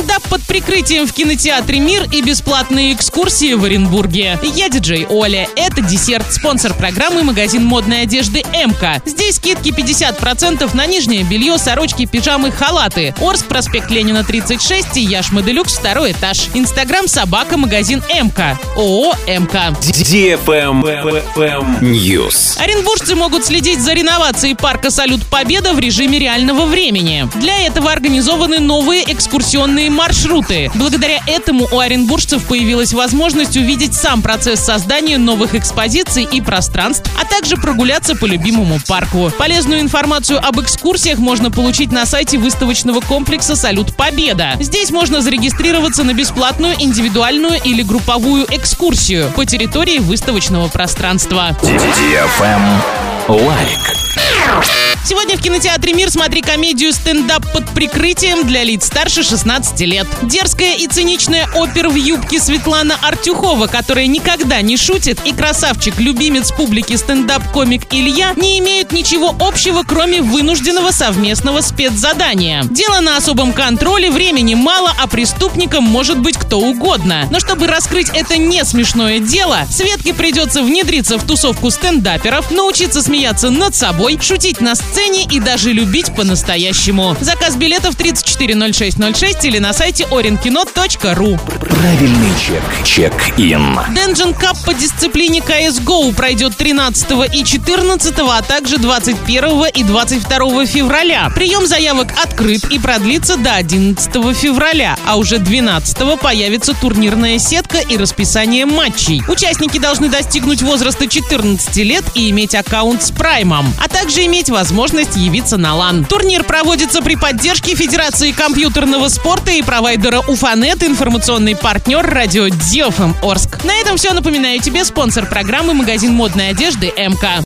Стендап под прикрытием в кинотеатре «Мир» и бесплатные экскурсии в Оренбурге. Я диджей Оля. Это десерт. Спонсор программы магазин модной одежды «МК». Здесь скидки 50% на нижнее белье, сорочки, пижамы, халаты. Орск, проспект Ленина, 36 и Яш Моделюкс, второй этаж. Инстаграм собака магазин МК. ООО МК. News. Оренбуржцы могут следить за реновацией парка «Салют Победа» в режиме реального времени. Для этого организованы новые экскурсионные маршруты. Благодаря этому у оренбуржцев появилась возможность увидеть сам процесс создания новых экспозиций и пространств, а также прогуляться по любимому парку. Полезную информацию об экскурсиях можно получить на сайте выставочного комплекса «Салют Победа». Здесь можно зарегистрироваться на бесплатную индивидуальную или групповую экскурсию по территории выставочного пространства. Лайк. Сегодня в кинотеатре «Мир» смотри комедию «Стендап под прикрытием» для лиц старше 16 лет. Дерзкая и циничная опер в юбке Светлана Артюхова, которая никогда не шутит, и красавчик-любимец публики стендап-комик Илья не имеют ничего общего, кроме вынужденного совместного спецзадания. Дело на особом контроле, времени мало, а преступником может быть кто угодно. Но чтобы раскрыть это не смешное дело, Светке придется внедриться в тусовку стендаперов, научиться смеяться над собой, шутить на сцене и даже любить по-настоящему. Заказ билетов 340606 или на сайте orinkino.ru. Правильный чек. Чек-ин. Dungeon Cup по дисциплине CSGO пройдет 13 и 14, а также 21 и 22 февраля. Прием заявок открыт и продлится до 11 февраля, а уже 12 появится турнирная сетка и расписание матчей. Участники должны достигнуть возраста 14 лет и иметь аккаунт с Праймом, а также иметь возможность явиться на лан. Турнир проводится при поддержке Федерации компьютерного спорта и провайдера Уфанет, информационный партнер радио Диофм Орск. На этом все. Напоминаю тебе спонсор программы магазин модной одежды МК.